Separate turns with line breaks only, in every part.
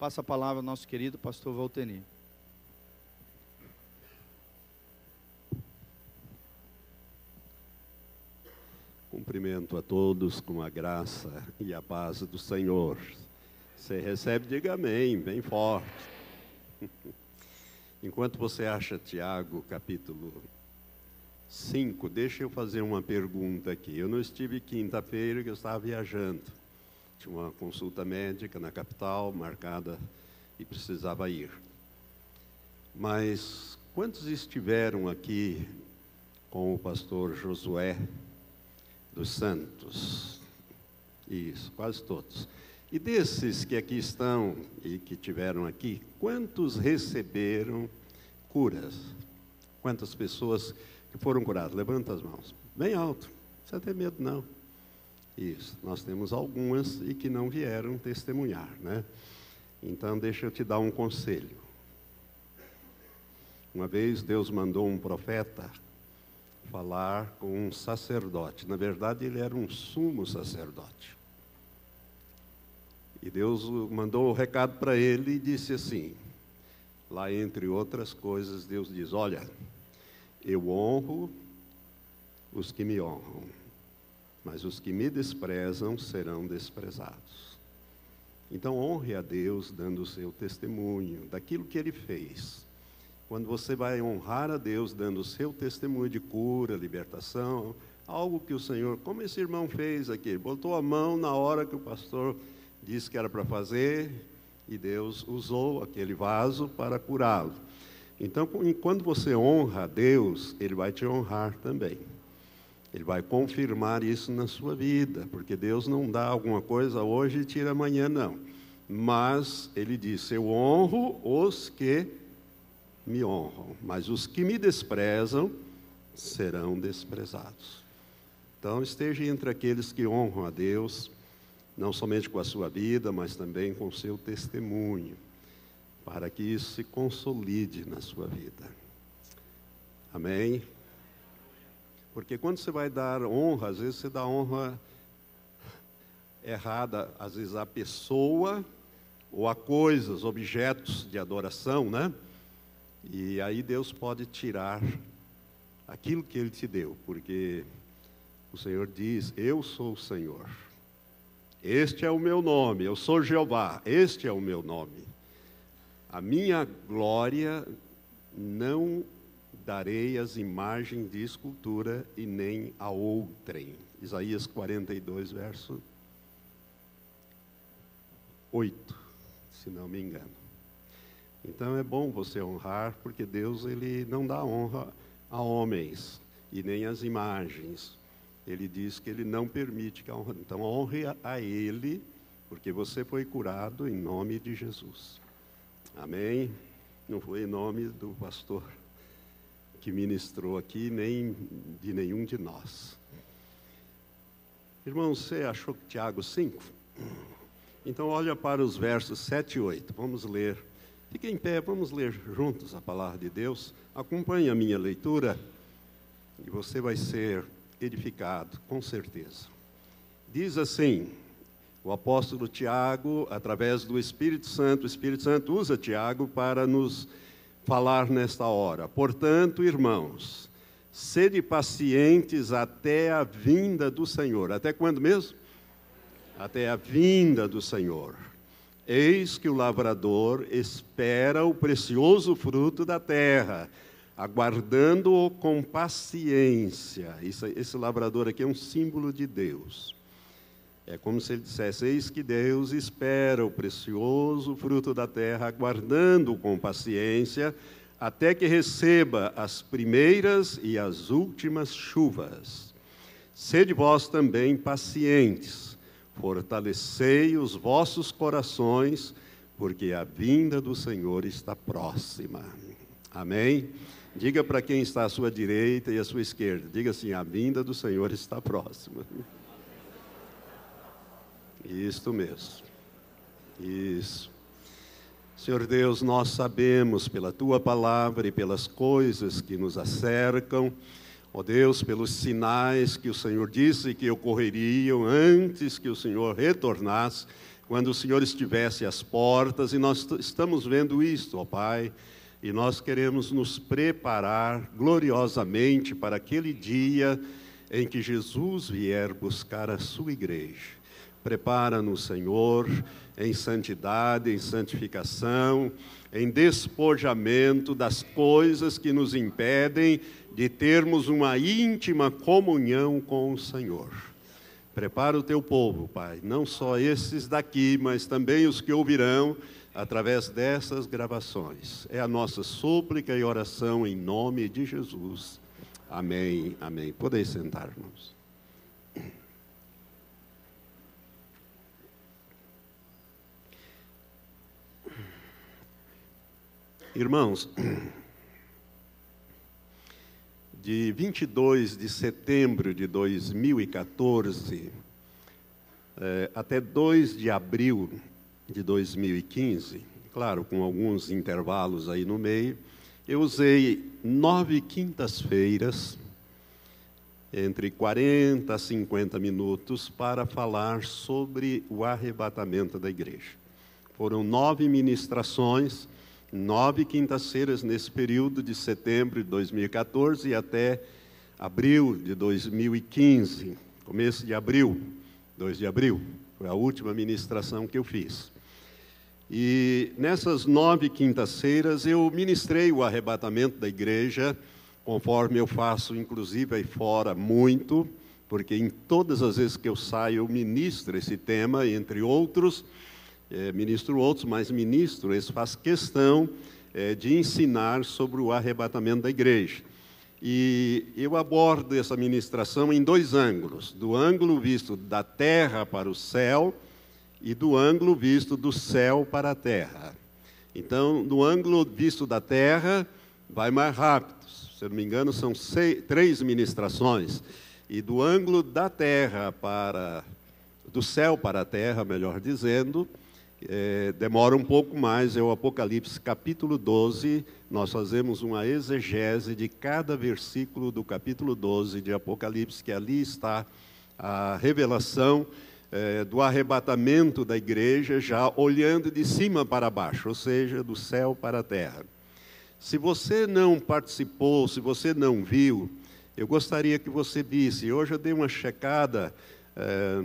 Passa a palavra ao nosso querido pastor Valteni.
Cumprimento a todos com a graça e a paz do Senhor. Você recebe, diga amém, bem forte. Enquanto você acha Tiago, capítulo 5, deixa eu fazer uma pergunta aqui. Eu não estive quinta-feira, que eu estava viajando. Tinha uma consulta médica na capital, marcada, e precisava ir. Mas quantos estiveram aqui com o pastor Josué dos Santos? Isso, quase todos. E desses que aqui estão e que tiveram aqui, quantos receberam curas? Quantas pessoas que foram curadas? Levanta as mãos. Bem alto. Não precisa ter medo, não. Isso. Nós temos algumas e que não vieram testemunhar, né? Então, deixa eu te dar um conselho. Uma vez Deus mandou um profeta falar com um sacerdote. Na verdade, ele era um sumo sacerdote. E Deus mandou o um recado para ele e disse assim: lá entre outras coisas, Deus diz: Olha, eu honro os que me honram, mas os que me desprezam serão desprezados. Então, honre a Deus dando o seu testemunho daquilo que ele fez. Quando você vai honrar a Deus dando o seu testemunho de cura, libertação, algo que o Senhor, como esse irmão fez aqui, botou a mão na hora que o pastor disse que era para fazer, e Deus usou aquele vaso para curá-lo. Então, quando você honra a Deus, Ele vai te honrar também. Ele vai confirmar isso na sua vida, porque Deus não dá alguma coisa hoje e tira amanhã, não. Mas Ele disse: Eu honro os que me honram, mas os que me desprezam serão desprezados. Então, esteja entre aqueles que honram a Deus, não somente com a sua vida, mas também com o seu testemunho para que isso se consolide na sua vida. Amém? Porque quando você vai dar honra, às vezes você dá honra errada, às vezes a pessoa ou a coisas, objetos de adoração, né? E aí Deus pode tirar aquilo que Ele te deu, porque o Senhor diz: Eu sou o Senhor. Este é o meu nome, eu sou Jeová, este é o meu nome. A minha glória não darei as imagens de escultura e nem a outrem. Isaías 42, verso 8, se não me engano. Então é bom você honrar, porque Deus ele não dá honra a homens e nem às imagens. Ele diz que ele não permite que a honra. Então honre a ele, porque você foi curado em nome de Jesus. Amém? Não foi em nome do pastor que ministrou aqui, nem de nenhum de nós. Irmão, você achou que Tiago 5? Então olha para os versos 7 e 8. Vamos ler. Fique em pé, vamos ler juntos a palavra de Deus. Acompanhe a minha leitura e você vai ser edificado, com certeza. Diz assim: o apóstolo Tiago, através do Espírito Santo, o Espírito Santo usa Tiago para nos falar nesta hora. Portanto, irmãos, sede pacientes até a vinda do Senhor. Até quando mesmo? Até a vinda do Senhor. Eis que o lavrador espera o precioso fruto da terra, aguardando-o com paciência. esse lavrador aqui é um símbolo de Deus é como se ele dissesse: Eis que Deus espera o precioso fruto da terra, aguardando com paciência, até que receba as primeiras e as últimas chuvas. Sede vós também pacientes, fortalecei os vossos corações, porque a vinda do Senhor está próxima. Amém? Diga para quem está à sua direita e à sua esquerda: diga assim: a vinda do Senhor está próxima. Isto mesmo. Isso. Senhor Deus, nós sabemos pela tua palavra e pelas coisas que nos acercam, ó Deus, pelos sinais que o Senhor disse que ocorreriam antes que o Senhor retornasse, quando o Senhor estivesse às portas, e nós estamos vendo isto, ó Pai, e nós queremos nos preparar gloriosamente para aquele dia em que Jesus vier buscar a sua igreja. Prepara-nos, Senhor, em santidade, em santificação, em despojamento das coisas que nos impedem de termos uma íntima comunhão com o Senhor. Prepara o teu povo, Pai, não só esses daqui, mas também os que ouvirão através dessas gravações. É a nossa súplica e oração em nome de Jesus. Amém, amém. Podem sentar, irmãos. De 22 de setembro de 2014 é, até 2 de abril de 2015, claro, com alguns intervalos aí no meio, eu usei nove quintas-feiras, entre 40 a 50 minutos, para falar sobre o arrebatamento da igreja. Foram nove ministrações, nove quintas-feiras nesse período de setembro de 2014 até abril de 2015, começo de abril, 2 de abril, foi a última ministração que eu fiz. E nessas nove quintas-feiras eu ministrei o arrebatamento da igreja, conforme eu faço, inclusive aí fora, muito, porque em todas as vezes que eu saio eu ministro esse tema, entre outros, é, ministro outros, mas ministro, esse faz questão é, de ensinar sobre o arrebatamento da igreja. E eu abordo essa ministração em dois ângulos: do ângulo visto da terra para o céu e do ângulo visto do céu para a terra. Então, no ângulo visto da terra, vai mais rápido. Se eu não me engano, são seis, três ministrações. E do ângulo da terra para. do céu para a terra, melhor dizendo, é, demora um pouco mais, é o Apocalipse capítulo 12. Nós fazemos uma exegese de cada versículo do capítulo 12 de Apocalipse, que ali está a revelação é, do arrebatamento da igreja, já olhando de cima para baixo, ou seja, do céu para a terra. Se você não participou, se você não viu, eu gostaria que você visse. Hoje eu dei uma checada é,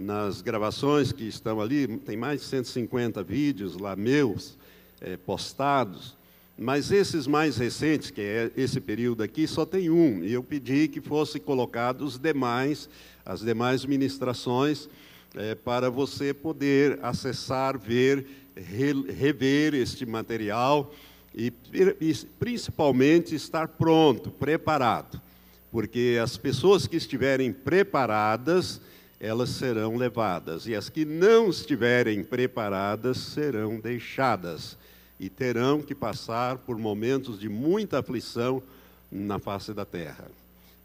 nas gravações que estão ali, tem mais de 150 vídeos lá meus é, postados, mas esses mais recentes, que é esse período aqui, só tem um, e eu pedi que fosse colocados os demais as demais ministrações, é, para você poder acessar, ver, re, rever este material e, e principalmente estar pronto, preparado, porque as pessoas que estiverem preparadas, elas serão levadas, e as que não estiverem preparadas serão deixadas, e terão que passar por momentos de muita aflição na face da terra.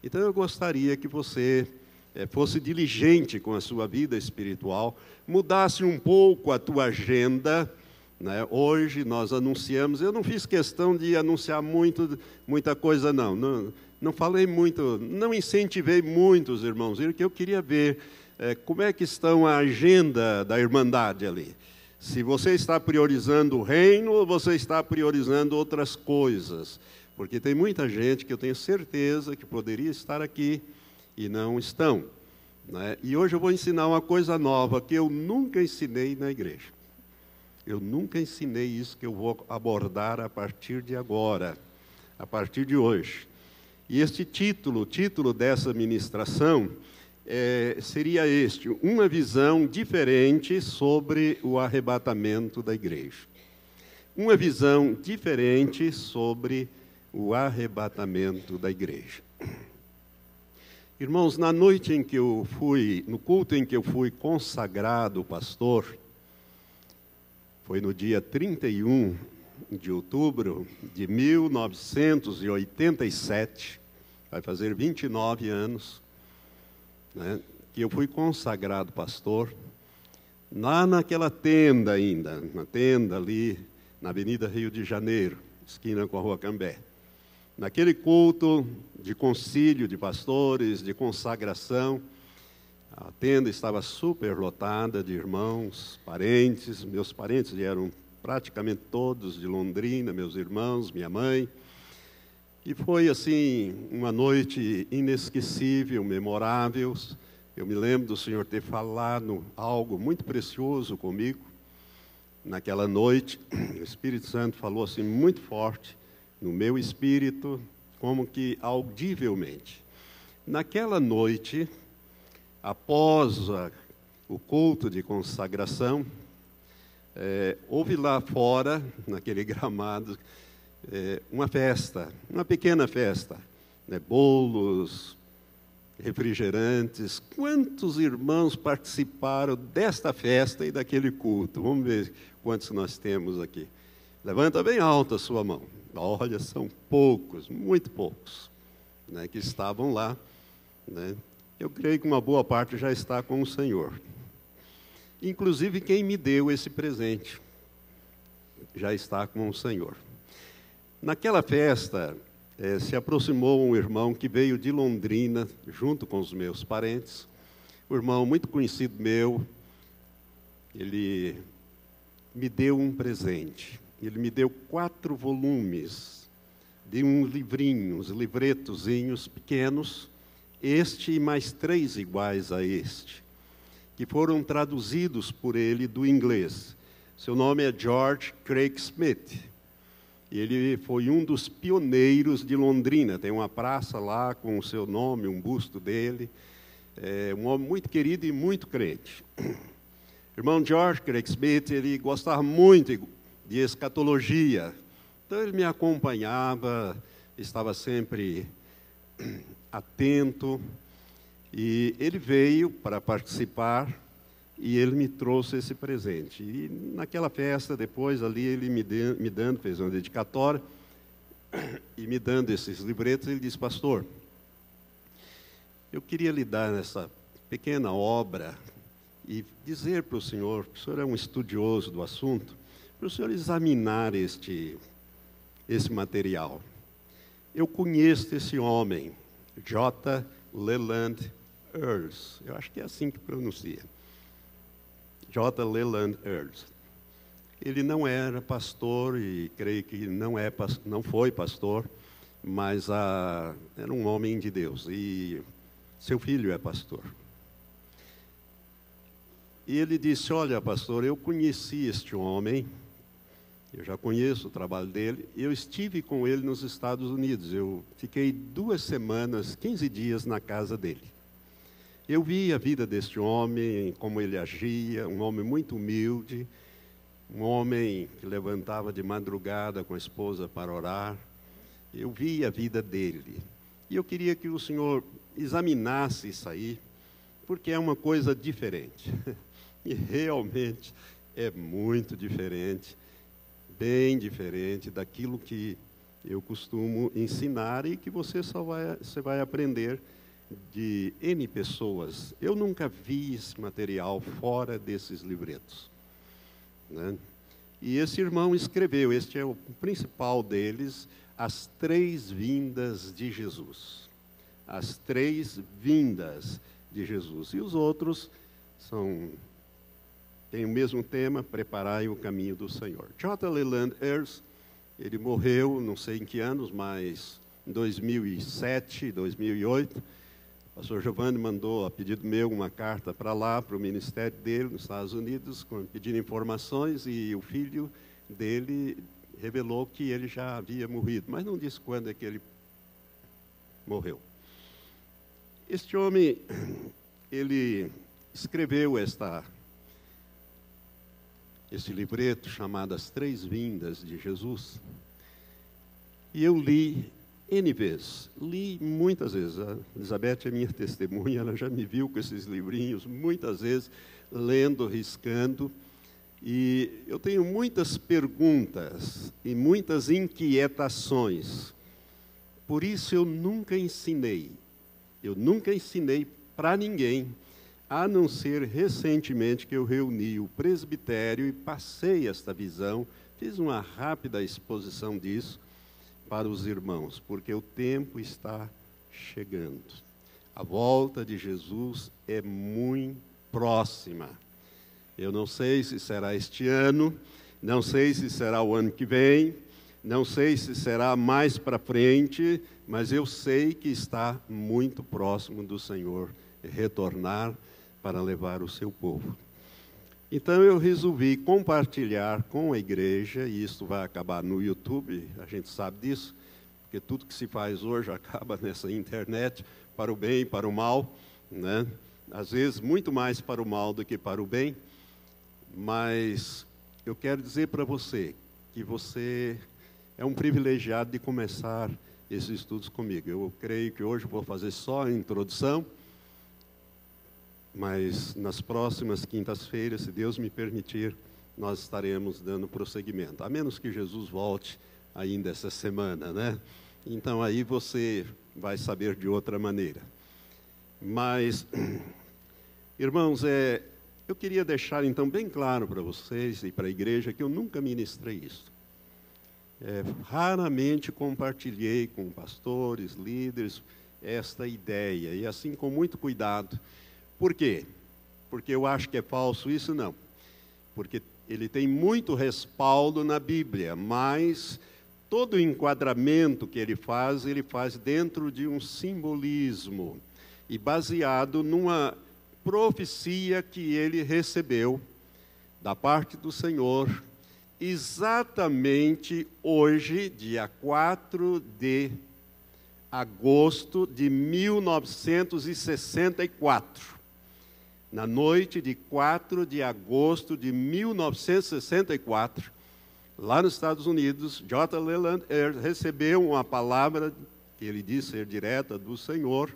Então eu gostaria que você é, fosse diligente com a sua vida espiritual, mudasse um pouco a tua agenda. Né? Hoje nós anunciamos, eu não fiz questão de anunciar muito, muita coisa, não. não. Não falei muito, não incentivei muito os irmãos, porque eu queria ver como é que estão a agenda da Irmandade ali. Se você está priorizando o reino ou você está priorizando outras coisas. Porque tem muita gente que eu tenho certeza que poderia estar aqui e não estão. Né? E hoje eu vou ensinar uma coisa nova que eu nunca ensinei na igreja. Eu nunca ensinei isso que eu vou abordar a partir de agora, a partir de hoje. E este título, o título dessa ministração, é, seria este: Uma visão diferente sobre o arrebatamento da igreja. Uma visão diferente sobre o arrebatamento da igreja. Irmãos, na noite em que eu fui, no culto em que eu fui consagrado pastor, foi no dia 31 de outubro de 1987, vai fazer 29 anos, né, que eu fui consagrado pastor, lá naquela tenda ainda, na tenda ali na Avenida Rio de Janeiro, esquina com a Rua Cambé. Naquele culto de concílio de pastores, de consagração, A tenda estava super lotada de irmãos, parentes. Meus parentes vieram praticamente todos de Londrina, meus irmãos, minha mãe. E foi assim uma noite inesquecível, memorável. Eu me lembro do Senhor ter falado algo muito precioso comigo naquela noite. O Espírito Santo falou assim muito forte no meu espírito, como que audivelmente. Naquela noite, após a, o culto de consagração, é, houve lá fora, naquele gramado, é, uma festa, uma pequena festa, né, bolos, refrigerantes. Quantos irmãos participaram desta festa e daquele culto? Vamos ver quantos nós temos aqui. Levanta bem alta a sua mão. Olha, são poucos, muito poucos, né, que estavam lá. Né? Eu creio que uma boa parte já está com o Senhor inclusive quem me deu esse presente já está com o Senhor. Naquela festa, eh, se aproximou um irmão que veio de Londrina, junto com os meus parentes, um irmão muito conhecido meu, ele me deu um presente. Ele me deu quatro volumes de um livrinho, uns livretozinhos pequenos, este e mais três iguais a este que foram traduzidos por ele do inglês. Seu nome é George Craig Smith. Ele foi um dos pioneiros de Londrina. Tem uma praça lá com o seu nome, um busto dele. É um homem muito querido e muito crente. Irmão George Craig Smith, ele gostava muito de escatologia. Então ele me acompanhava, estava sempre atento e ele veio para participar e ele me trouxe esse presente. E naquela festa, depois ali, ele me, de, me dando, fez uma dedicatória, e me dando esses livretos, ele disse, pastor, eu queria lhe dar essa pequena obra e dizer para o senhor, o senhor é um estudioso do assunto, para o senhor examinar este, esse material. Eu conheço esse homem, J. Leland Earls. Eu acho que é assim que pronuncia. J. Leland Earls. Ele não era pastor e creio que não, é, não foi pastor, mas ah, era um homem de Deus e seu filho é pastor. E ele disse: Olha, pastor, eu conheci este homem, eu já conheço o trabalho dele, eu estive com ele nos Estados Unidos. Eu fiquei duas semanas, 15 dias na casa dele. Eu vi a vida deste homem, como ele agia, um homem muito humilde, um homem que levantava de madrugada com a esposa para orar. Eu vi a vida dele. E eu queria que o senhor examinasse isso aí, porque é uma coisa diferente. E realmente é muito diferente, bem diferente daquilo que eu costumo ensinar e que você só vai, você vai aprender de N pessoas. Eu nunca vi esse material fora desses livretos. Né? E esse irmão escreveu, este é o principal deles, As Três Vindas de Jesus. As Três Vindas de Jesus. E os outros são têm o mesmo tema, Preparai o Caminho do Senhor. J. Leland ele morreu, não sei em que anos, mas em 2007, 2008, pastor Giovanni mandou, a pedido meu, uma carta para lá, para o ministério dele, nos Estados Unidos, pedindo informações, e o filho dele revelou que ele já havia morrido, mas não disse quando é que ele morreu. Este homem, ele escreveu esta, este livreto chamado As Três Vindas de Jesus, e eu li N vezes. Li muitas vezes. A Elizabeth é minha testemunha, ela já me viu com esses livrinhos muitas vezes, lendo, riscando. E eu tenho muitas perguntas e muitas inquietações. Por isso eu nunca ensinei. Eu nunca ensinei para ninguém, a não ser recentemente que eu reuni o presbitério e passei esta visão, fiz uma rápida exposição disso para os irmãos, porque o tempo está chegando. A volta de Jesus é muito próxima. Eu não sei se será este ano, não sei se será o ano que vem, não sei se será mais para frente, mas eu sei que está muito próximo do Senhor retornar para levar o seu povo. Então eu resolvi compartilhar com a igreja, e isso vai acabar no YouTube, a gente sabe disso, porque tudo que se faz hoje acaba nessa internet, para o bem e para o mal, né? às vezes muito mais para o mal do que para o bem, mas eu quero dizer para você que você é um privilegiado de começar esses estudos comigo. Eu creio que hoje vou fazer só a introdução, mas nas próximas quintas-feiras, se Deus me permitir, nós estaremos dando prosseguimento, a menos que Jesus volte ainda essa semana, né? Então aí você vai saber de outra maneira. Mas, irmãos, é, eu queria deixar então bem claro para vocês e para a igreja que eu nunca ministrei isso. É, raramente compartilhei com pastores, líderes, esta ideia, e assim com muito cuidado. Por quê? Porque eu acho que é falso isso? Não. Porque ele tem muito respaldo na Bíblia, mas todo o enquadramento que ele faz, ele faz dentro de um simbolismo e baseado numa profecia que ele recebeu da parte do Senhor, exatamente hoje, dia 4 de agosto de 1964 na noite de 4 de agosto de 1964, lá nos Estados Unidos, J. Leland recebeu uma palavra que ele disse ser direta do Senhor,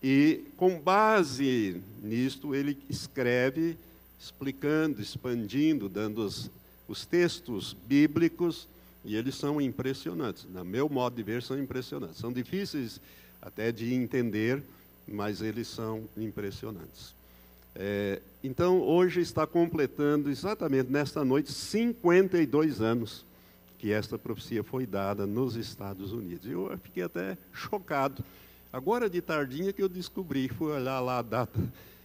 e com base nisto ele escreve, explicando, expandindo, dando os, os textos bíblicos, e eles são impressionantes. Na meu modo de ver, são impressionantes. São difíceis até de entender, mas eles são impressionantes. É, então, hoje está completando exatamente nesta noite 52 anos que esta profecia foi dada nos Estados Unidos. Eu fiquei até chocado. Agora de tardinha que eu descobri, fui olhar lá a data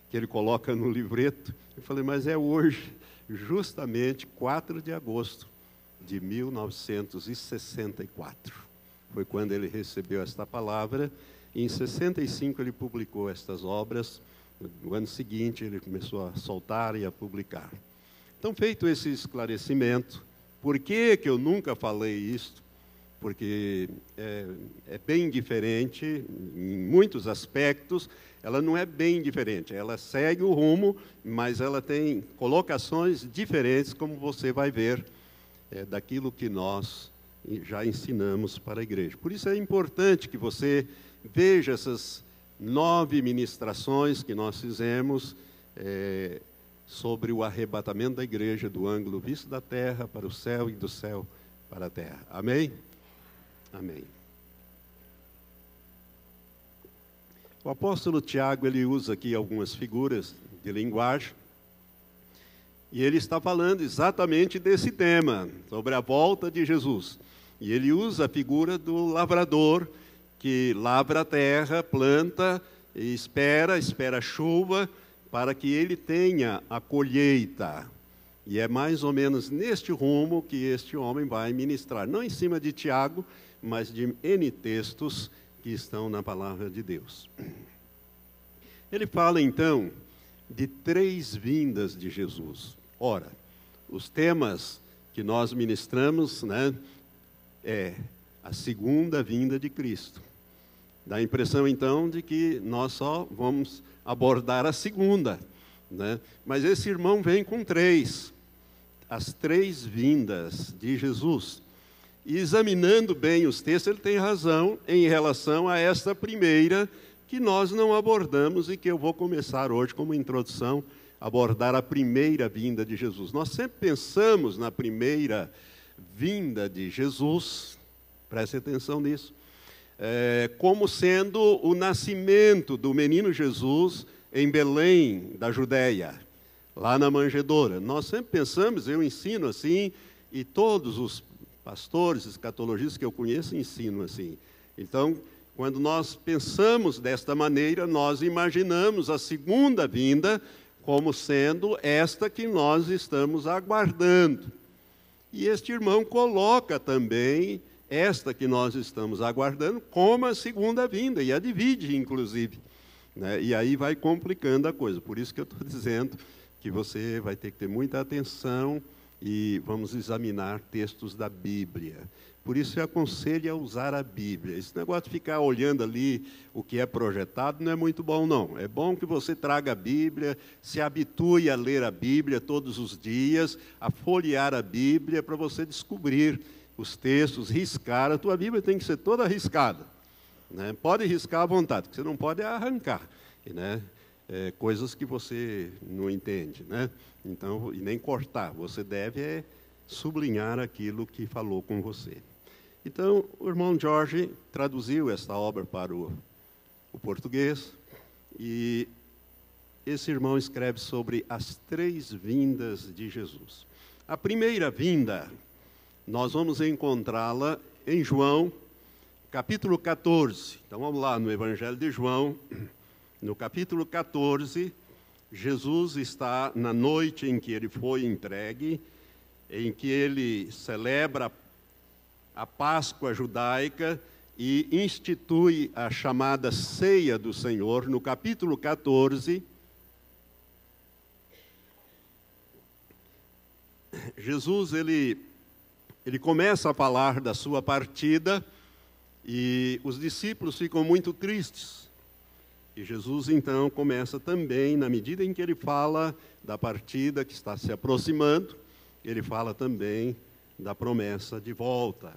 que ele coloca no livreto, e falei, mas é hoje, justamente 4 de agosto de 1964. Foi quando ele recebeu esta palavra, em 65 ele publicou estas obras no ano seguinte, ele começou a soltar e a publicar. Então, feito esse esclarecimento, por que, que eu nunca falei isso? Porque é, é bem diferente em muitos aspectos, ela não é bem diferente, ela segue o rumo, mas ela tem colocações diferentes, como você vai ver, é, daquilo que nós já ensinamos para a igreja. Por isso é importante que você veja essas nove ministrações que nós fizemos é, sobre o arrebatamento da igreja do ângulo visto da terra para o céu e do céu para a terra. Amém? Amém. O apóstolo Tiago ele usa aqui algumas figuras de linguagem e ele está falando exatamente desse tema, sobre a volta de Jesus. E ele usa a figura do lavrador que lavra a terra, planta e espera, espera chuva, para que ele tenha a colheita. E é mais ou menos neste rumo que este homem vai ministrar, não em cima de Tiago, mas de N textos que estão na palavra de Deus. Ele fala então de três vindas de Jesus. Ora, os temas que nós ministramos, né, é a segunda vinda de Cristo. Dá a impressão, então, de que nós só vamos abordar a segunda. Né? Mas esse irmão vem com três, as três vindas de Jesus. E examinando bem os textos, ele tem razão em relação a esta primeira, que nós não abordamos e que eu vou começar hoje como introdução, abordar a primeira vinda de Jesus. Nós sempre pensamos na primeira vinda de Jesus, preste atenção nisso é, como sendo o nascimento do menino Jesus em Belém, da Judéia, lá na manjedoura. Nós sempre pensamos, eu ensino assim, e todos os pastores, escatologistas que eu conheço ensinam assim. Então, Quando nós pensamos desta maneira, nós imaginamos a segunda vinda como sendo esta que nós estamos aguardando. E este irmão coloca também esta que nós estamos aguardando como a segunda vinda, e a divide, inclusive. Né? E aí vai complicando a coisa. Por isso que eu estou dizendo que você vai ter que ter muita atenção e vamos examinar textos da Bíblia. Por isso eu aconselho a usar a Bíblia. Esse negócio de ficar olhando ali o que é projetado não é muito bom, não. É bom que você traga a Bíblia, se habitue a ler a Bíblia todos os dias, a folhear a Bíblia para você descobrir os textos, riscar. A tua Bíblia tem que ser toda riscada. Né? Pode riscar à vontade, que você não pode arrancar. Né? É, coisas que você não entende, né? Então, e nem cortar. Você deve é, sublinhar aquilo que falou com você. Então, o irmão Jorge traduziu esta obra para o, o português e esse irmão escreve sobre as três vindas de Jesus. A primeira vinda, nós vamos encontrá-la em João, capítulo 14. Então vamos lá no Evangelho de João, no capítulo 14, Jesus está na noite em que ele foi entregue, em que ele celebra a Páscoa judaica e institui a chamada ceia do Senhor, no capítulo 14. Jesus ele, ele começa a falar da sua partida e os discípulos ficam muito tristes. E Jesus então começa também, na medida em que ele fala da partida que está se aproximando, ele fala também da promessa de volta.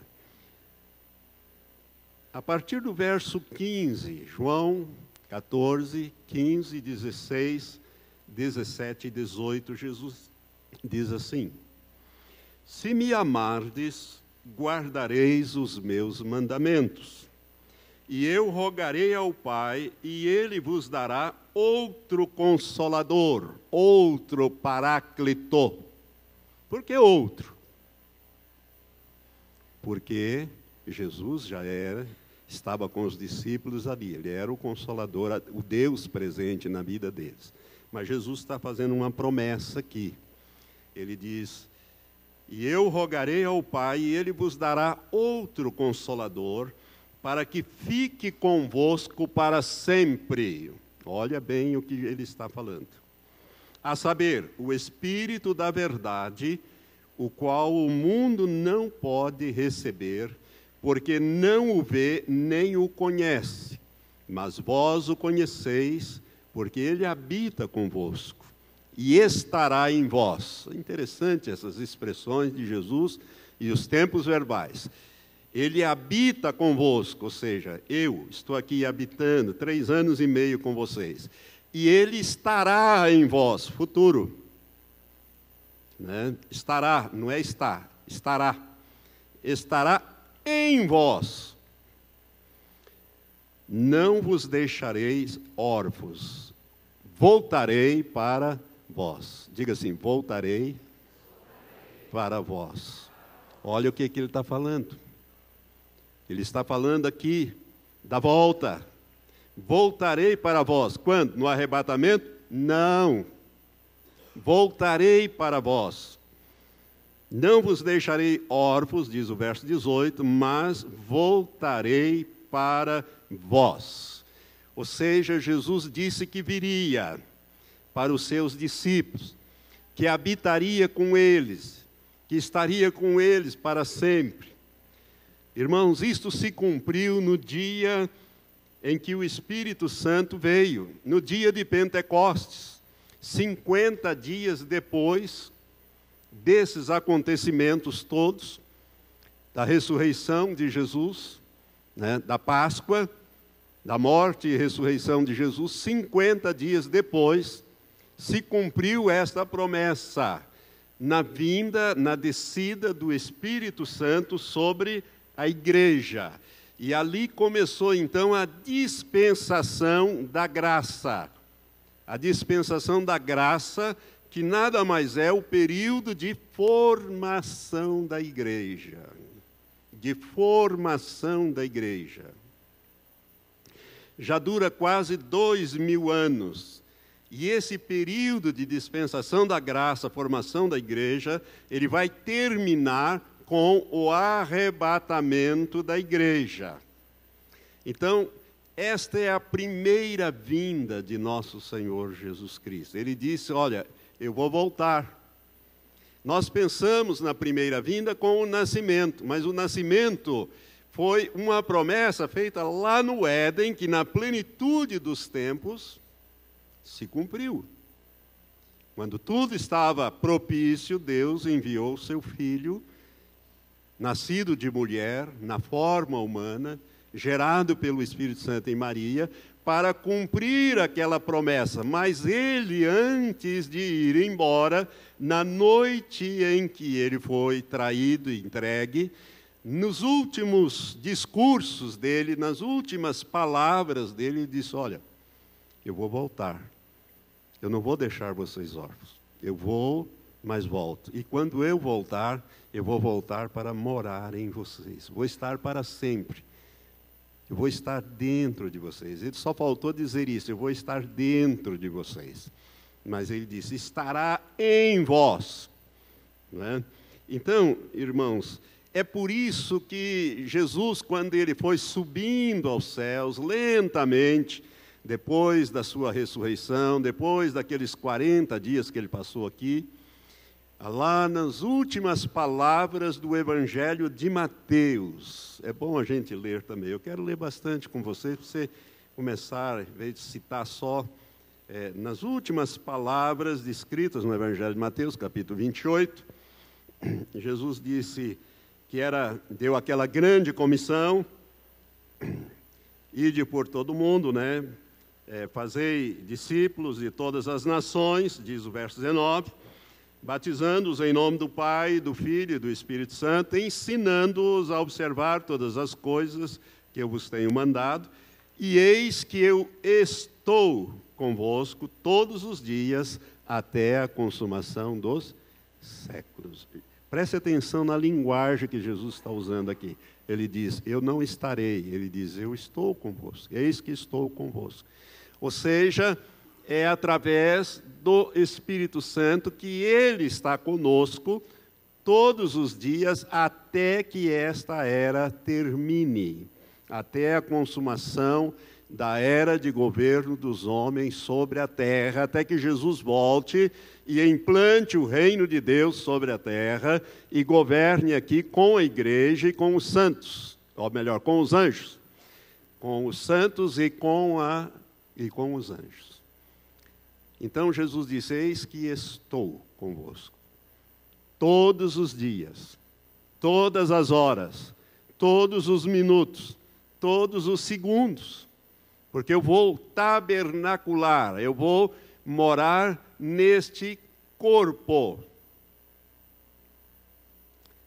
A partir do verso 15, João 14, 15, 16, 17 e 18, Jesus diz assim: Se me amardes, guardareis os meus mandamentos. E eu rogarei ao Pai, e ele vos dará outro consolador, outro paráclito. Por que outro? porque Jesus já era, estava com os discípulos ali, ele era o consolador, o Deus presente na vida deles. Mas Jesus está fazendo uma promessa aqui. Ele diz: E eu rogarei ao Pai, e ele vos dará outro consolador, para que fique convosco para sempre. Olha bem o que ele está falando. A saber, o Espírito da Verdade o qual o mundo não pode receber, porque não o vê nem o conhece. Mas vós o conheceis, porque ele habita convosco e estará em vós. Interessante essas expressões de Jesus e os tempos verbais. Ele habita convosco, ou seja, eu estou aqui habitando três anos e meio com vocês. E ele estará em vós, futuro né? estará, não é estar, estará, estará em vós. Não vos deixareis órfãos, voltarei para vós. Diga assim: voltarei para vós. Olha o que, que ele está falando. Ele está falando aqui da volta. Voltarei para vós. Quando? No arrebatamento? Não voltarei para vós. Não vos deixarei órfãos, diz o verso 18, mas voltarei para vós. Ou seja, Jesus disse que viria para os seus discípulos, que habitaria com eles, que estaria com eles para sempre. Irmãos, isto se cumpriu no dia em que o Espírito Santo veio, no dia de Pentecostes. 50 dias depois desses acontecimentos todos, da ressurreição de Jesus, né, da Páscoa, da morte e ressurreição de Jesus, 50 dias depois, se cumpriu esta promessa na vinda, na descida do Espírito Santo sobre a igreja. E ali começou então a dispensação da graça a dispensação da graça, que nada mais é o período de formação da igreja. De formação da igreja. já dura quase dois mil anos. E esse período de dispensação da graça, formação da igreja, ele vai terminar com o arrebatamento da igreja. Então, esta é a primeira vinda de nosso Senhor Jesus Cristo. Ele disse: Olha, eu vou voltar. Nós pensamos na primeira vinda com o nascimento, mas o nascimento foi uma promessa feita lá no Éden, que na plenitude dos tempos se cumpriu. Quando tudo estava propício, Deus enviou seu filho, nascido de mulher, na forma humana, gerado pelo Espírito Santo em Maria, para cumprir aquela promessa. Mas ele, antes de ir embora, na noite em que ele foi traído e entregue, nos últimos discursos dele, nas últimas palavras dele, ele disse: Olha, eu vou voltar. Eu não vou deixar vocês órfãos. Eu vou, mas volto. E quando eu voltar, eu vou voltar para morar em vocês. Vou estar para sempre. Eu vou estar dentro de vocês. Ele só faltou dizer isso: eu vou estar dentro de vocês. Mas ele disse: estará em vós. É? Então, irmãos, é por isso que Jesus, quando ele foi subindo aos céus, lentamente, depois da sua ressurreição, depois daqueles 40 dias que ele passou aqui, lá nas últimas palavras do Evangelho de Mateus. É bom a gente ler também. Eu quero ler bastante com você, para você começar, em vez de citar só, é, nas últimas palavras descritas no Evangelho de Mateus, capítulo 28, Jesus disse: que era deu aquela grande comissão, ide por todo mundo, né? É, fazei discípulos de todas as nações, diz o verso 19, batizando-os em nome do Pai, do Filho e do Espírito Santo, ensinando-os a observar todas as coisas que eu vos tenho mandado, e eis que eu estou convosco todos os dias até a consumação dos séculos. Preste atenção na linguagem que Jesus está usando aqui. Ele diz: Eu não estarei. Ele diz: Eu estou convosco. Eis que estou convosco. Ou seja, é através do Espírito Santo que ele está conosco todos os dias até que esta era termine até a consumação da era de governo dos homens sobre a terra, até que Jesus volte e implante o reino de Deus sobre a terra e governe aqui com a igreja e com os santos, ou melhor, com os anjos, com os santos e com a e com os anjos. Então Jesus disse: Eis que estou convosco todos os dias, todas as horas, todos os minutos, todos os segundos, porque eu vou tabernacular, eu vou morar neste corpo,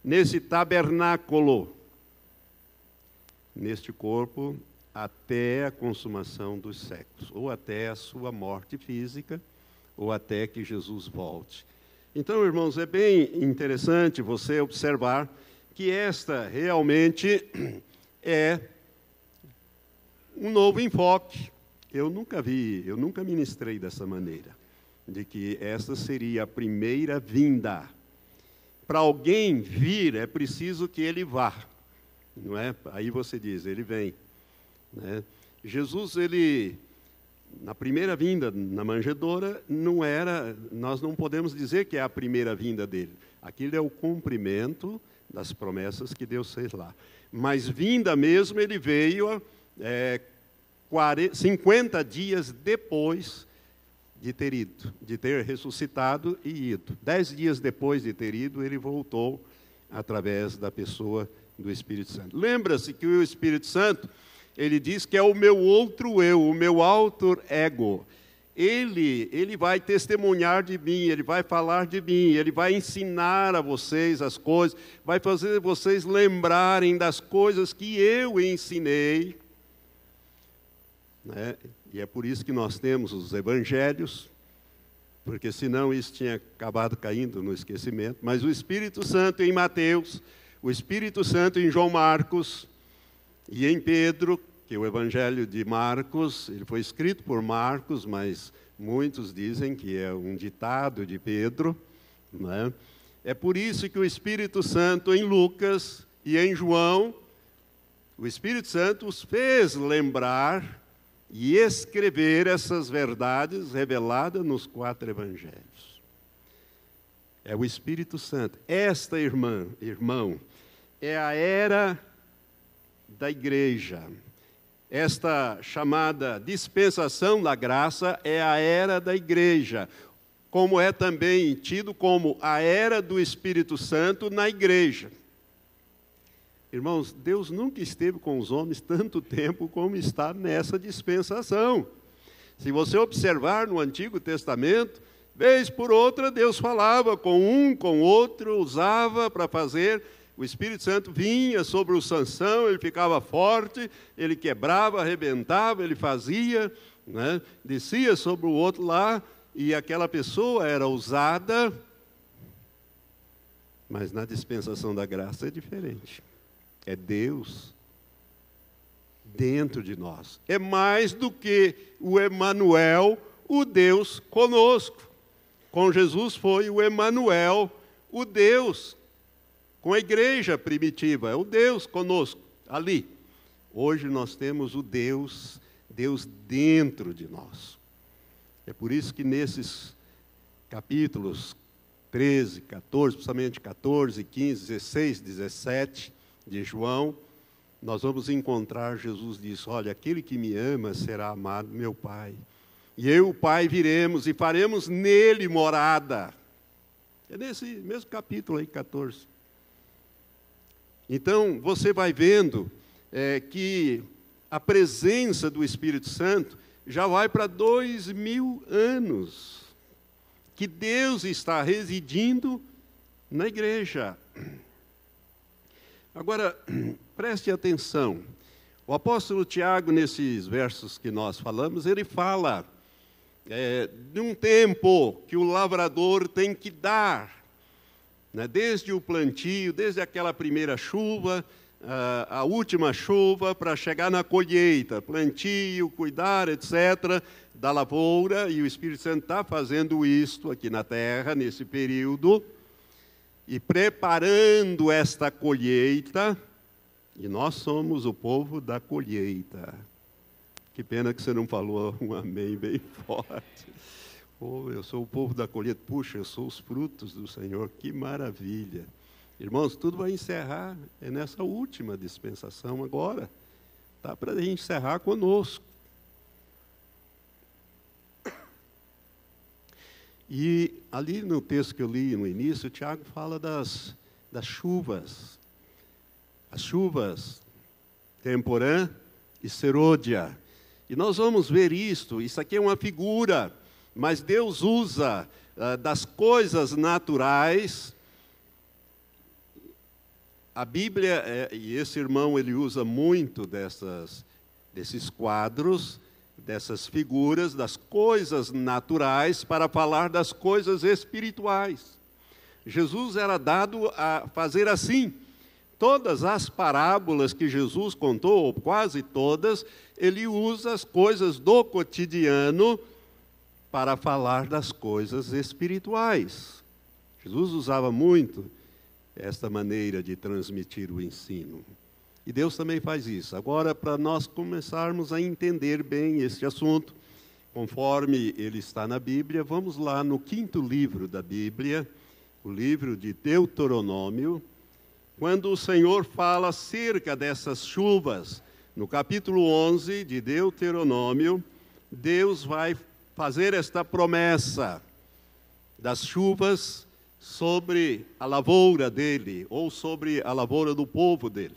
nesse tabernáculo, neste corpo, até a consumação dos séculos, ou até a sua morte física, ou até que Jesus volte. Então, irmãos, é bem interessante você observar que esta realmente é um novo enfoque. Eu nunca vi, eu nunca ministrei dessa maneira de que essa seria a primeira vinda. Para alguém vir, é preciso que ele vá, não é? Aí você diz, ele vem. Né? Jesus, ele, na primeira vinda na manjedoura, não era, nós não podemos dizer que é a primeira vinda dele. Aquilo é o cumprimento das promessas que Deus fez lá. Mas vinda mesmo, ele veio é, 40, 50 dias depois de ter ido, de ter ressuscitado e ido. Dez dias depois de ter ido, ele voltou através da pessoa do Espírito Santo. Lembra-se que o Espírito Santo, ele diz que é o meu outro eu, o meu alter ego. Ele, ele vai testemunhar de mim, ele vai falar de mim, ele vai ensinar a vocês as coisas, vai fazer vocês lembrarem das coisas que eu ensinei. Né? E é por isso que nós temos os evangelhos, porque senão isso tinha acabado caindo no esquecimento. Mas o Espírito Santo em Mateus, o Espírito Santo em João Marcos e em Pedro, porque o Evangelho de Marcos, ele foi escrito por Marcos, mas muitos dizem que é um ditado de Pedro. Né? É por isso que o Espírito Santo, em Lucas e em João, o Espírito Santo os fez lembrar e escrever essas verdades reveladas nos quatro evangelhos. É o Espírito Santo. Esta irmã, irmão, é a era da igreja. Esta chamada dispensação da graça é a era da igreja, como é também tido como a era do Espírito Santo na igreja. Irmãos, Deus nunca esteve com os homens tanto tempo como está nessa dispensação. Se você observar no Antigo Testamento, vez por outra, Deus falava com um, com outro, usava para fazer. O Espírito Santo vinha sobre o Sansão, ele ficava forte, ele quebrava, arrebentava, ele fazia, né? descia sobre o outro lá, e aquela pessoa era usada. Mas na dispensação da graça é diferente. É Deus dentro de nós. É mais do que o Emanuel, o Deus conosco. Com Jesus foi o Emanuel, o Deus com a igreja primitiva, é o Deus conosco ali. Hoje nós temos o Deus, Deus dentro de nós. É por isso que nesses capítulos 13, 14, principalmente 14, 15, 16, 17, de João, nós vamos encontrar Jesus diz: Olha, aquele que me ama será amado meu Pai. E eu, o Pai, viremos e faremos nele morada. É nesse mesmo capítulo aí, 14. Então, você vai vendo é, que a presença do Espírito Santo já vai para dois mil anos, que Deus está residindo na igreja. Agora, preste atenção. O apóstolo Tiago, nesses versos que nós falamos, ele fala é, de um tempo que o lavrador tem que dar, né, desde o plantio, desde aquela primeira chuva, a, a última chuva, para chegar na colheita, plantio, cuidar, etc., da lavoura, e o Espírito Santo está fazendo isto aqui na terra, nesse período e preparando esta colheita, e nós somos o povo da colheita. Que pena que você não falou um amém bem forte. Oh, eu sou o povo da colheita. Puxa, eu sou os frutos do Senhor. Que maravilha. Irmãos, tudo vai encerrar. É nessa última dispensação agora. Tá para a gente encerrar conosco. E ali no texto que eu li no início, o Tiago fala das, das chuvas. As chuvas, temporã e serôdia. E nós vamos ver isto, isso aqui é uma figura, mas Deus usa uh, das coisas naturais. A Bíblia, é, e esse irmão ele usa muito dessas, desses quadros, dessas figuras, das coisas naturais, para falar das coisas espirituais. Jesus era dado a fazer assim. Todas as parábolas que Jesus contou, ou quase todas, ele usa as coisas do cotidiano para falar das coisas espirituais. Jesus usava muito esta maneira de transmitir o ensino. E Deus também faz isso. Agora, para nós começarmos a entender bem este assunto, conforme ele está na Bíblia, vamos lá no quinto livro da Bíblia, o livro de Deuteronômio, quando o Senhor fala acerca dessas chuvas, no capítulo 11 de Deuteronômio, Deus vai fazer esta promessa das chuvas sobre a lavoura dele, ou sobre a lavoura do povo dele.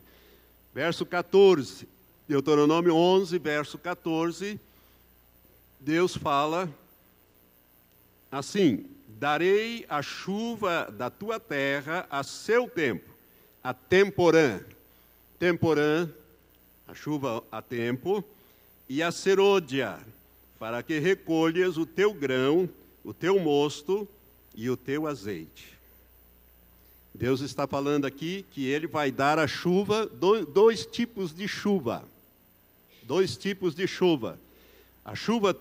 Verso 14, Deuteronômio 11, verso 14, Deus fala assim: Darei a chuva da tua terra a seu tempo, a temporã. Temporã, a chuva a tempo, e a serôdia, para que recolhas o teu grão, o teu mosto e o teu azeite. Deus está falando aqui que Ele vai dar a chuva, dois tipos de chuva. dois tipos de chuva: a chuva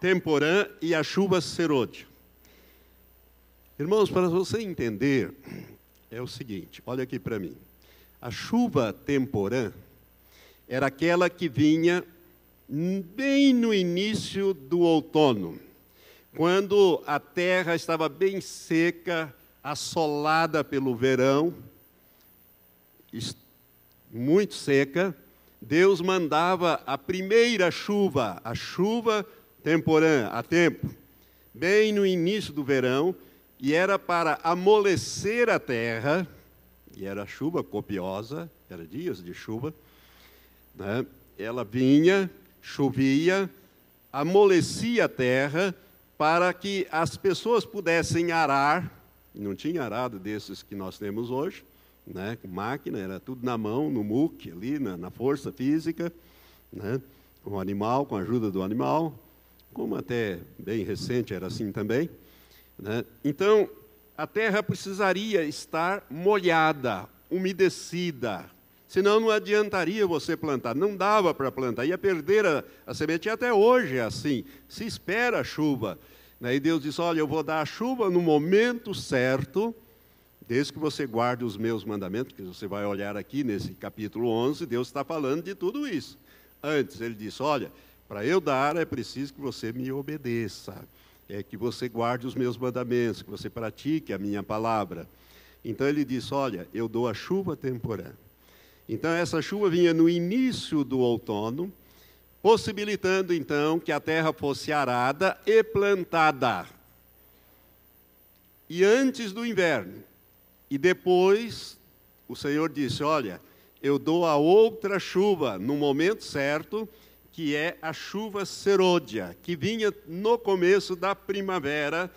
temporã e a chuva serôdia. Irmãos, para você entender, é o seguinte: olha aqui para mim. A chuva temporã era aquela que vinha bem no início do outono, quando a terra estava bem seca, assolada pelo verão, muito seca, Deus mandava a primeira chuva, a chuva temporã, a tempo, bem no início do verão, e era para amolecer a terra, e era chuva copiosa, era dias de chuva, né? ela vinha, chovia, amolecia a terra, para que as pessoas pudessem arar, não tinha arado desses que nós temos hoje, né, com máquina, era tudo na mão, no muque, ali, na, na força física, né, com o animal, com a ajuda do animal, como até bem recente era assim também. Né? Então, a terra precisaria estar molhada, umedecida, senão não adiantaria você plantar. Não dava para plantar, ia perder a, a semente. E até hoje é assim, se espera a chuva. Né? E Deus diz: Olha, eu vou dar a chuva no momento certo, desde que você guarde os meus mandamentos, que você vai olhar aqui nesse capítulo 11, Deus está falando de tudo isso. Antes, ele disse: Olha, para eu dar é preciso que você me obedeça, é que você guarde os meus mandamentos, que você pratique a minha palavra. Então ele disse: Olha, eu dou a chuva temporã. Então essa chuva vinha no início do outono, possibilitando então que a terra fosse arada e plantada. E antes do inverno. E depois o Senhor disse: Olha, eu dou a outra chuva no momento certo que é a chuva serôdia, que vinha no começo da primavera,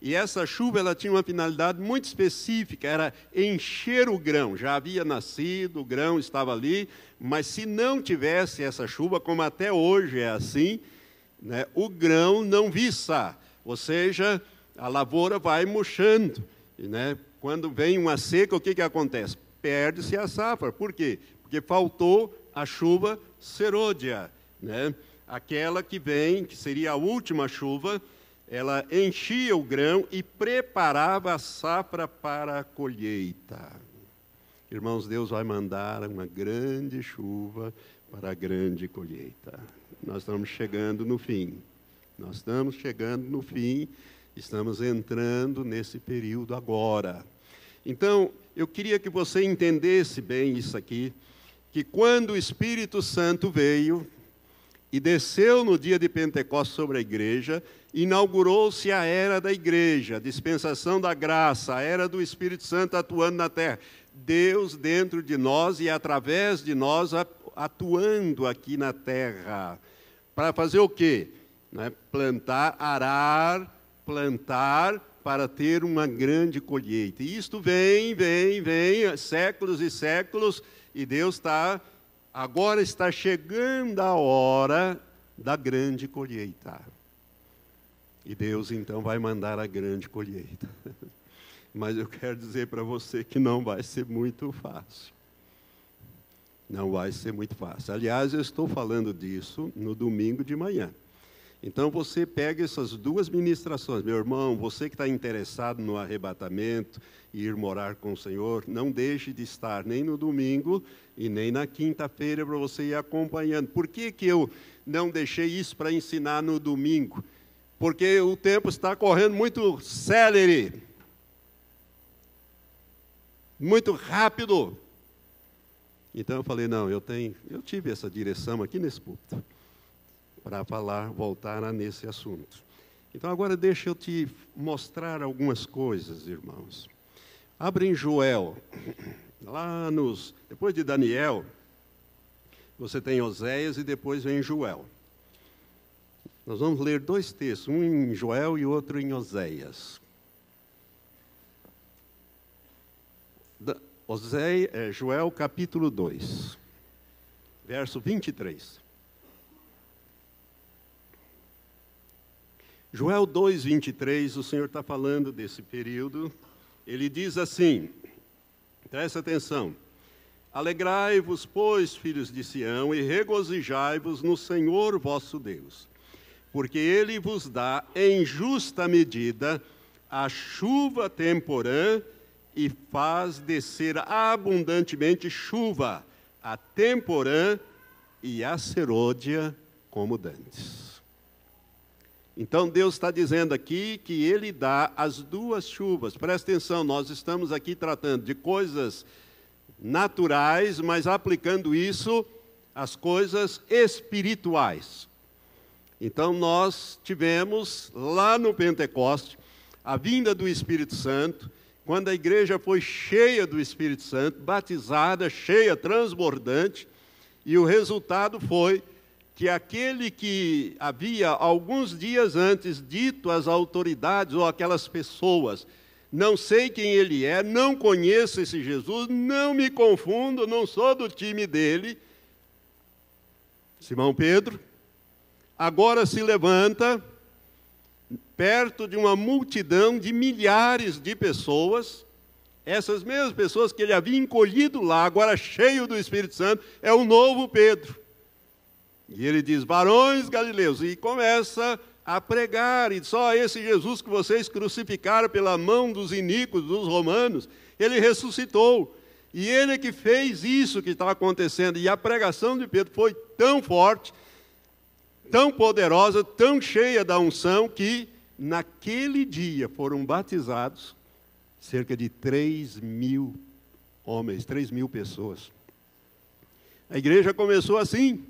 e essa chuva ela tinha uma finalidade muito específica, era encher o grão. Já havia nascido, o grão estava ali, mas se não tivesse essa chuva, como até hoje é assim, né, o grão não viça, ou seja, a lavoura vai murchando. Né? Quando vem uma seca, o que, que acontece? Perde-se a safra. Por quê? Porque faltou a chuva serôdia né? Aquela que vem, que seria a última chuva, ela enchia o grão e preparava a safra para a colheita. Irmãos, Deus vai mandar uma grande chuva para a grande colheita. Nós estamos chegando no fim. Nós estamos chegando no fim, estamos entrando nesse período agora. Então, eu queria que você entendesse bem isso aqui, que quando o Espírito Santo veio, e desceu no dia de Pentecostes sobre a igreja, inaugurou-se a era da igreja, a dispensação da graça, a era do Espírito Santo atuando na terra. Deus dentro de nós e através de nós atuando aqui na terra. Para fazer o quê? Né? Plantar, arar, plantar para ter uma grande colheita. E isto vem, vem, vem, séculos e séculos, e Deus está Agora está chegando a hora da grande colheita. E Deus então vai mandar a grande colheita. Mas eu quero dizer para você que não vai ser muito fácil. Não vai ser muito fácil. Aliás, eu estou falando disso no domingo de manhã. Então você pega essas duas ministrações, meu irmão, você que está interessado no arrebatamento e ir morar com o Senhor, não deixe de estar nem no domingo e nem na quinta-feira para você ir acompanhando. Por que, que eu não deixei isso para ensinar no domingo? Porque o tempo está correndo muito célere, muito rápido. Então eu falei, não, eu tenho, eu tive essa direção aqui nesse púlpito para falar, voltar a nesse assunto. Então agora deixa eu te mostrar algumas coisas, irmãos. Abre em Joel, lá nos, depois de Daniel, você tem Oséias e depois vem Joel. Nós vamos ler dois textos, um em Joel e outro em Oséias. É, Joel capítulo 2, verso 23. Joel 2, 23, o Senhor está falando desse período. Ele diz assim: presta atenção. Alegrai-vos, pois, filhos de Sião, e regozijai-vos no Senhor vosso Deus, porque ele vos dá em justa medida a chuva temporã e faz descer abundantemente chuva, a temporã e a serôdia como dantes. Então Deus está dizendo aqui que Ele dá as duas chuvas. Presta atenção, nós estamos aqui tratando de coisas naturais, mas aplicando isso às coisas espirituais. Então nós tivemos lá no Pentecoste a vinda do Espírito Santo, quando a igreja foi cheia do Espírito Santo, batizada, cheia, transbordante, e o resultado foi que aquele que havia alguns dias antes dito às autoridades ou aquelas pessoas, não sei quem ele é, não conheço esse Jesus, não me confundo, não sou do time dele. Simão Pedro, agora se levanta perto de uma multidão de milhares de pessoas, essas mesmas pessoas que ele havia encolhido lá, agora cheio do Espírito Santo, é o novo Pedro. E ele diz: Varões galileus, e começa a pregar, e só esse Jesus que vocês crucificaram pela mão dos iníquos, dos romanos, ele ressuscitou. E ele que fez isso que está acontecendo. E a pregação de Pedro foi tão forte, tão poderosa, tão cheia da unção, que naquele dia foram batizados cerca de 3 mil homens, 3 mil pessoas. A igreja começou assim,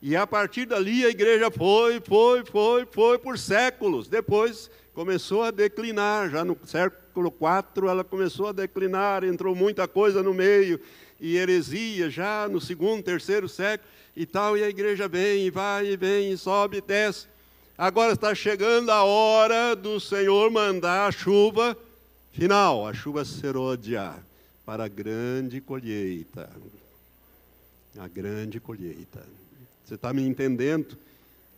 e a partir dali a igreja foi, foi, foi, foi por séculos. Depois começou a declinar, já no século IV ela começou a declinar, entrou muita coisa no meio, e heresia já no segundo, terceiro século e tal, e a igreja vem, e vai, e vem, e sobe e desce. Agora está chegando a hora do Senhor mandar a chuva final, a chuva serôdia, para a grande colheita. A grande colheita. Você está me entendendo?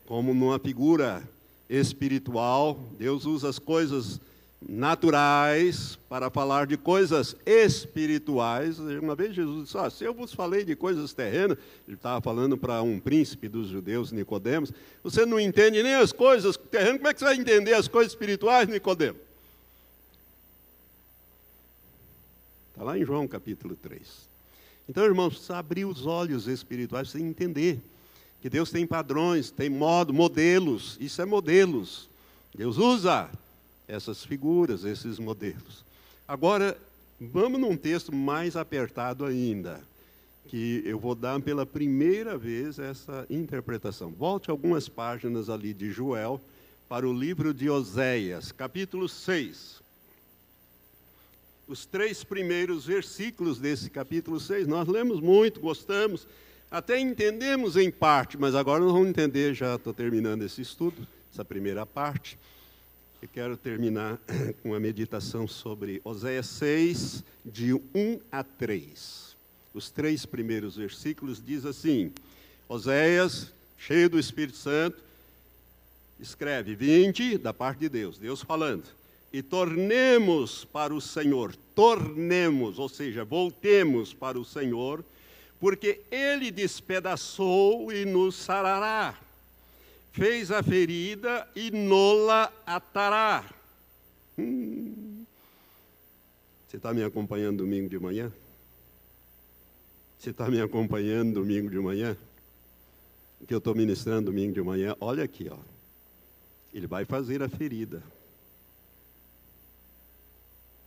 Como numa figura espiritual, Deus usa as coisas naturais para falar de coisas espirituais. Uma vez Jesus disse: ah, se eu vos falei de coisas terrenas, ele estava falando para um príncipe dos judeus, Nicodemos, você não entende nem as coisas terrenas, como é que você vai entender as coisas espirituais, Nicodemos? Está lá em João capítulo 3. Então, irmãos, precisa abrir os olhos espirituais, precisa entender que Deus tem padrões, tem modo, modelos, isso é modelos. Deus usa essas figuras, esses modelos. Agora, vamos num texto mais apertado ainda, que eu vou dar pela primeira vez essa interpretação. Volte algumas páginas ali de Joel para o livro de Oséias, capítulo 6. Os três primeiros versículos desse capítulo 6, nós lemos muito, gostamos, até entendemos em parte, mas agora nós vamos entender, já estou terminando esse estudo, essa primeira parte. Eu quero terminar com a meditação sobre Oséias 6, de 1 a 3. Os três primeiros versículos diz assim: Oséias, cheio do Espírito Santo, escreve 20 da parte de Deus, Deus falando. E tornemos para o Senhor, tornemos, ou seja, voltemos para o Senhor, porque Ele despedaçou e nos sarará fez a ferida e nola atará. Hum. Você está me acompanhando domingo de manhã? Você está me acompanhando domingo de manhã? Que eu estou ministrando domingo de manhã. Olha aqui, ó. Ele vai fazer a ferida.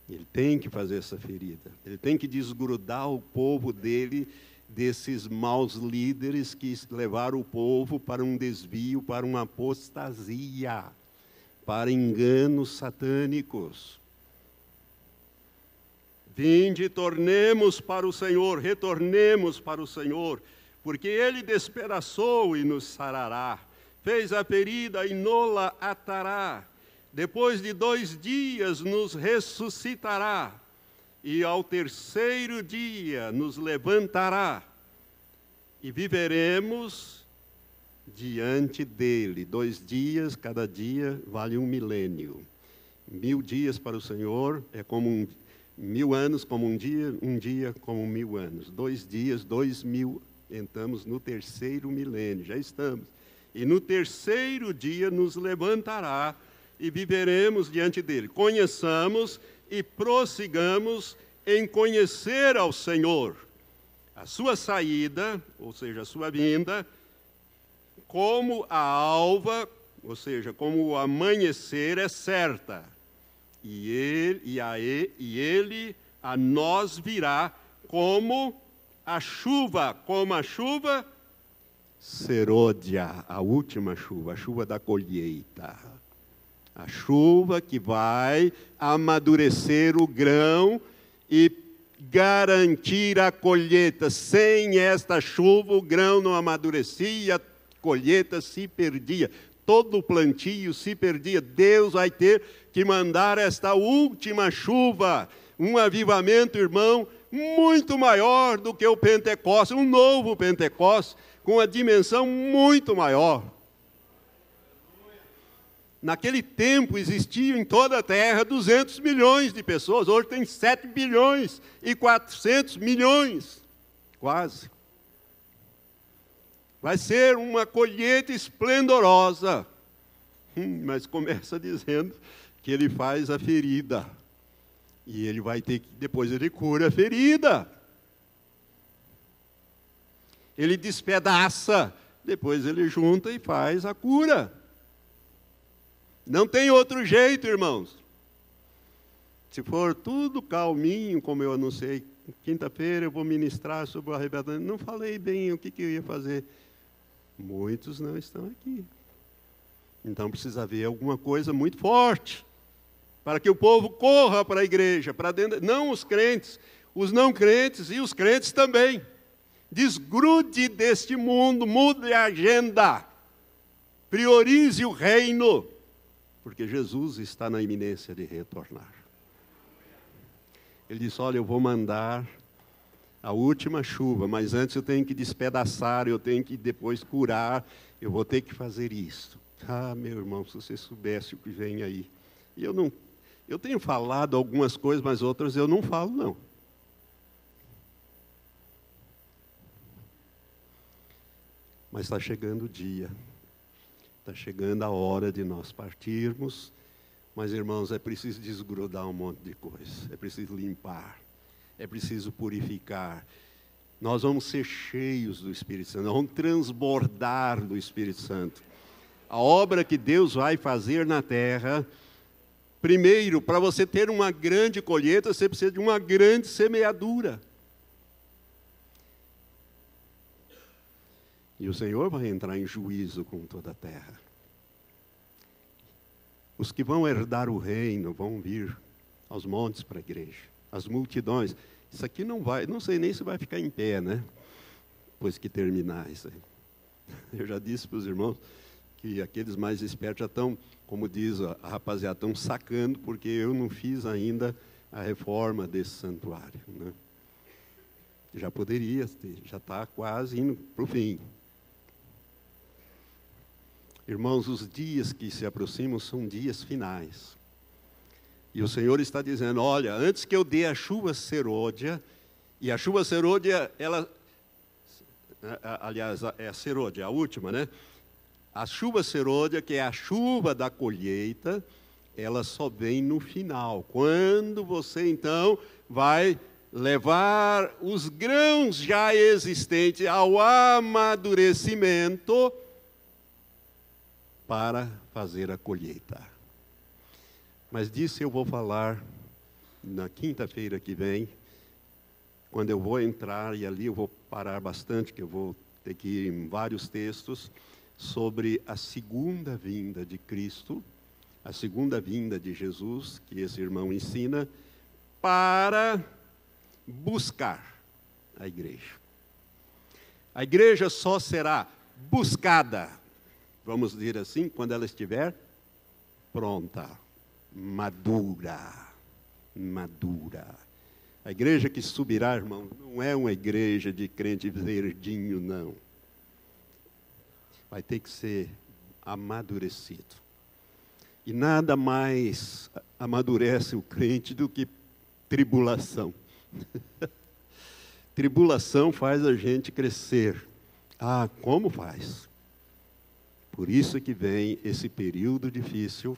Ele tem que fazer essa ferida. Ele tem que desgrudar o povo dele desses maus líderes que levaram o povo para um desvio, para uma apostasia, para enganos satânicos. Vinde, tornemos para o Senhor, retornemos para o Senhor, porque Ele despedaçou e nos sarará, fez a ferida e nola atará. Depois de dois dias nos ressuscitará e ao terceiro dia nos levantará e viveremos diante dele. Dois dias, cada dia vale um milênio. Mil dias para o Senhor é como um, Mil anos como um dia, um dia como mil anos. Dois dias, dois mil. Entramos no terceiro milênio, já estamos. E no terceiro dia nos levantará e viveremos diante dele. Conheçamos e prossigamos em conhecer ao Senhor. A sua saída, ou seja, a sua vinda, como a alva, ou seja, como o amanhecer é certa e ele, e, a e ele a nós virá como a chuva, como a chuva serôdia, a última chuva, a chuva da colheita. A chuva que vai amadurecer o grão e garantir a colheita. Sem esta chuva, o grão não amadurecia, a colheita se perdia todo o plantio se perdia. Deus vai ter que mandar esta última chuva, um avivamento, irmão, muito maior do que o Pentecostes, um novo Pentecostes, com a dimensão muito maior. Naquele tempo existiam em toda a terra 200 milhões de pessoas, hoje tem 7 bilhões e 400 milhões, quase. Vai ser uma colheita esplendorosa. Hum, mas começa dizendo que ele faz a ferida. E ele vai ter que, depois ele cura a ferida. Ele despedaça, depois ele junta e faz a cura. Não tem outro jeito, irmãos. Se for tudo calminho, como eu anunciei, quinta-feira eu vou ministrar sobre o arrebatamento. Não falei bem o que, que eu ia fazer. Muitos não estão aqui. Então precisa haver alguma coisa muito forte para que o povo corra para a igreja, para dentro, não os crentes, os não crentes e os crentes também. Desgrude deste mundo, mude a agenda. Priorize o reino, porque Jesus está na iminência de retornar. Ele disse: Olha, eu vou mandar a última chuva, mas antes eu tenho que despedaçar, eu tenho que depois curar, eu vou ter que fazer isso. Ah, meu irmão, se você soubesse o que vem aí. E eu não, eu tenho falado algumas coisas, mas outras eu não falo não. Mas está chegando o dia, está chegando a hora de nós partirmos. Mas, irmãos, é preciso desgrudar um monte de coisa, é preciso limpar é preciso purificar. Nós vamos ser cheios do Espírito Santo, vamos transbordar do Espírito Santo. A obra que Deus vai fazer na terra, primeiro, para você ter uma grande colheita, você precisa de uma grande semeadura. E o Senhor vai entrar em juízo com toda a terra. Os que vão herdar o reino vão vir aos montes para a igreja as multidões. Isso aqui não vai, não sei nem se vai ficar em pé, né? Depois que terminar isso aí. Eu já disse para os irmãos que aqueles mais espertos já estão, como diz a, rapaziada, estão sacando, porque eu não fiz ainda a reforma desse santuário. Né? Já poderia já está quase indo para o fim. Irmãos, os dias que se aproximam são dias finais. E o Senhor está dizendo: olha, antes que eu dê a chuva serôdia, e a chuva serôdia, ela. Aliás, é a serôdia, a última, né? A chuva serôdia, que é a chuva da colheita, ela só vem no final. Quando você então vai levar os grãos já existentes ao amadurecimento para fazer a colheita. Mas disso eu vou falar na quinta-feira que vem, quando eu vou entrar, e ali eu vou parar bastante, que eu vou ter que ir em vários textos, sobre a segunda vinda de Cristo, a segunda vinda de Jesus, que esse irmão ensina, para buscar a igreja. A igreja só será buscada, vamos dizer assim, quando ela estiver pronta madura. Madura. A igreja que subirá, irmão, não é uma igreja de crente verdinho, não. Vai ter que ser amadurecido. E nada mais amadurece o crente do que tribulação. tribulação faz a gente crescer. Ah, como faz? Por isso que vem esse período difícil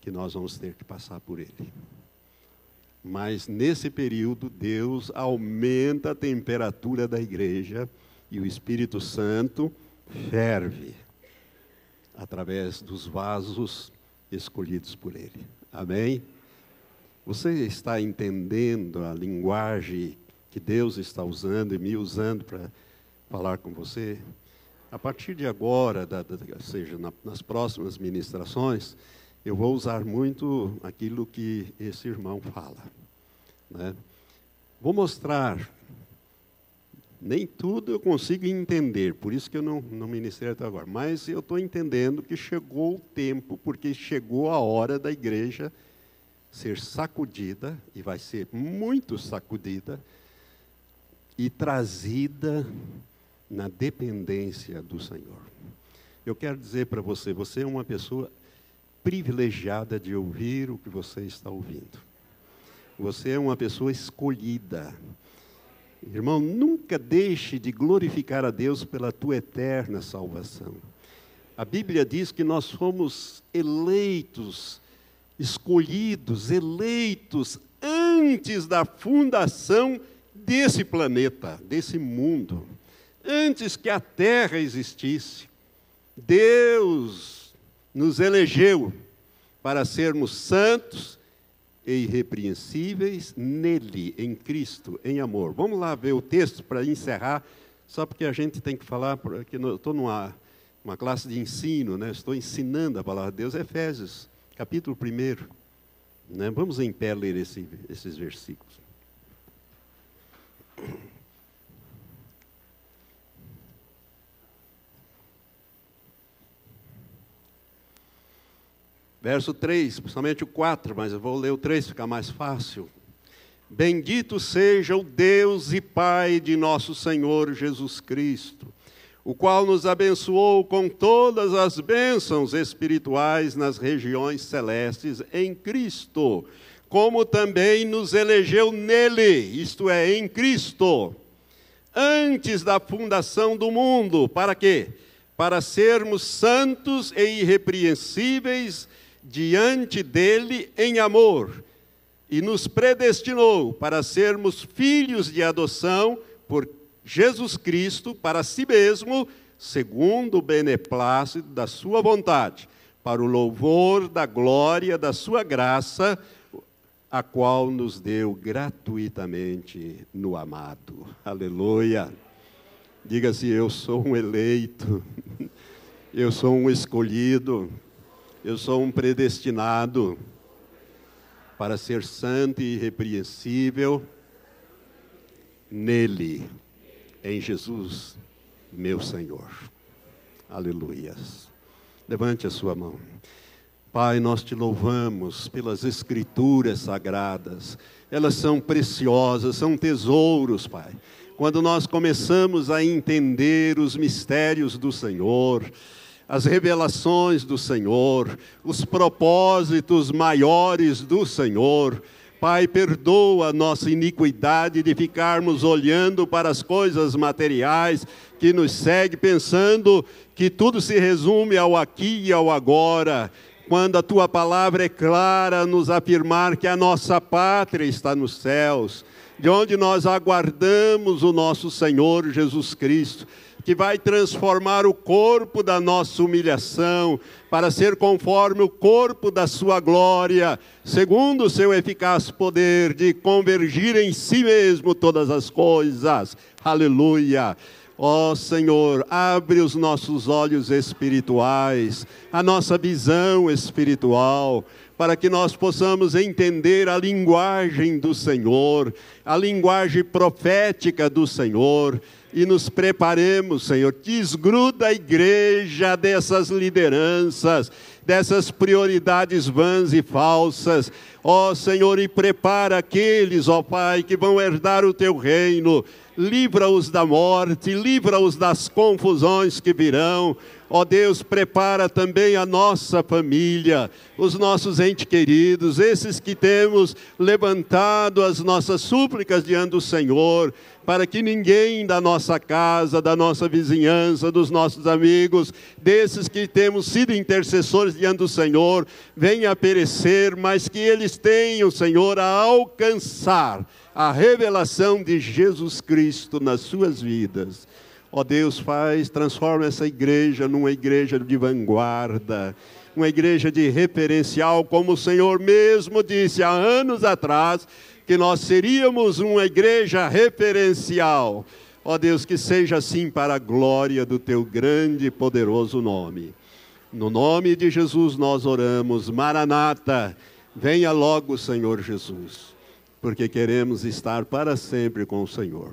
que nós vamos ter que passar por ele. Mas nesse período, Deus aumenta a temperatura da igreja e o Espírito Santo ferve através dos vasos escolhidos por Ele. Amém? Você está entendendo a linguagem que Deus está usando e me usando para falar com você? A partir de agora, da, da, ou seja, na, nas próximas ministrações, eu vou usar muito aquilo que esse irmão fala. Né? Vou mostrar. Nem tudo eu consigo entender, por isso que eu não, não ministrei até agora. Mas eu estou entendendo que chegou o tempo, porque chegou a hora da igreja ser sacudida, e vai ser muito sacudida, e trazida na dependência do Senhor. Eu quero dizer para você, você é uma pessoa privilegiada de ouvir o que você está ouvindo. Você é uma pessoa escolhida. Irmão, nunca deixe de glorificar a Deus pela tua eterna salvação. A Bíblia diz que nós fomos eleitos escolhidos, eleitos antes da fundação desse planeta, desse mundo, antes que a terra existisse. Deus nos elegeu para sermos santos e irrepreensíveis nele, em Cristo, em amor. Vamos lá ver o texto para encerrar, só porque a gente tem que falar, porque estou numa uma classe de ensino, né? estou ensinando a palavra de Deus, Efésios capítulo 1. Né? Vamos em pé ler esse, esses versículos. Verso 3, principalmente o 4, mas eu vou ler o 3, fica mais fácil. Bendito seja o Deus e Pai de nosso Senhor Jesus Cristo o qual nos abençoou com todas as bênçãos espirituais nas regiões celestes em Cristo, como também nos elegeu nele, isto é, em Cristo, antes da fundação do mundo, para quê? Para sermos santos e irrepreensíveis diante dele em amor, e nos predestinou para sermos filhos de adoção por Jesus Cristo para si mesmo, segundo o beneplácito da sua vontade, para o louvor da glória da sua graça, a qual nos deu gratuitamente no amado. Aleluia. Diga-se, eu sou um eleito, eu sou um escolhido, eu sou um predestinado para ser santo e irrepreensível nele em Jesus, meu Senhor. Aleluias. Levante a sua mão. Pai, nós te louvamos pelas escrituras sagradas. Elas são preciosas, são tesouros, Pai. Quando nós começamos a entender os mistérios do Senhor, as revelações do Senhor, os propósitos maiores do Senhor, Pai, perdoa a nossa iniquidade de ficarmos olhando para as coisas materiais que nos segue, pensando que tudo se resume ao aqui e ao agora, quando a tua palavra é clara nos afirmar que a nossa pátria está nos céus, de onde nós aguardamos o nosso Senhor Jesus Cristo que vai transformar o corpo da nossa humilhação para ser conforme o corpo da sua glória, segundo o seu eficaz poder de convergir em si mesmo todas as coisas. Aleluia. Ó oh, Senhor, abre os nossos olhos espirituais, a nossa visão espiritual, para que nós possamos entender a linguagem do Senhor, a linguagem profética do Senhor e nos preparemos, Senhor. Desgruda a igreja dessas lideranças, dessas prioridades vãs e falsas. Ó Senhor, e prepara aqueles, ó Pai, que vão herdar o teu reino. Livra-os da morte, livra-os das confusões que virão. Ó Deus, prepara também a nossa família, os nossos entes queridos, esses que temos levantado as nossas súplicas diante do Senhor, para que ninguém da nossa casa, da nossa vizinhança, dos nossos amigos, desses que temos sido intercessores diante do Senhor, venha a perecer, mas que eles tenham, Senhor, a alcançar a revelação de Jesus Cristo nas suas vidas. Ó oh Deus, faz, transforma essa igreja numa igreja de vanguarda, uma igreja de referencial, como o Senhor mesmo disse há anos atrás, que nós seríamos uma igreja referencial. Ó oh Deus, que seja assim para a glória do teu grande e poderoso nome. No nome de Jesus nós oramos, Maranata, venha logo, Senhor Jesus, porque queremos estar para sempre com o Senhor.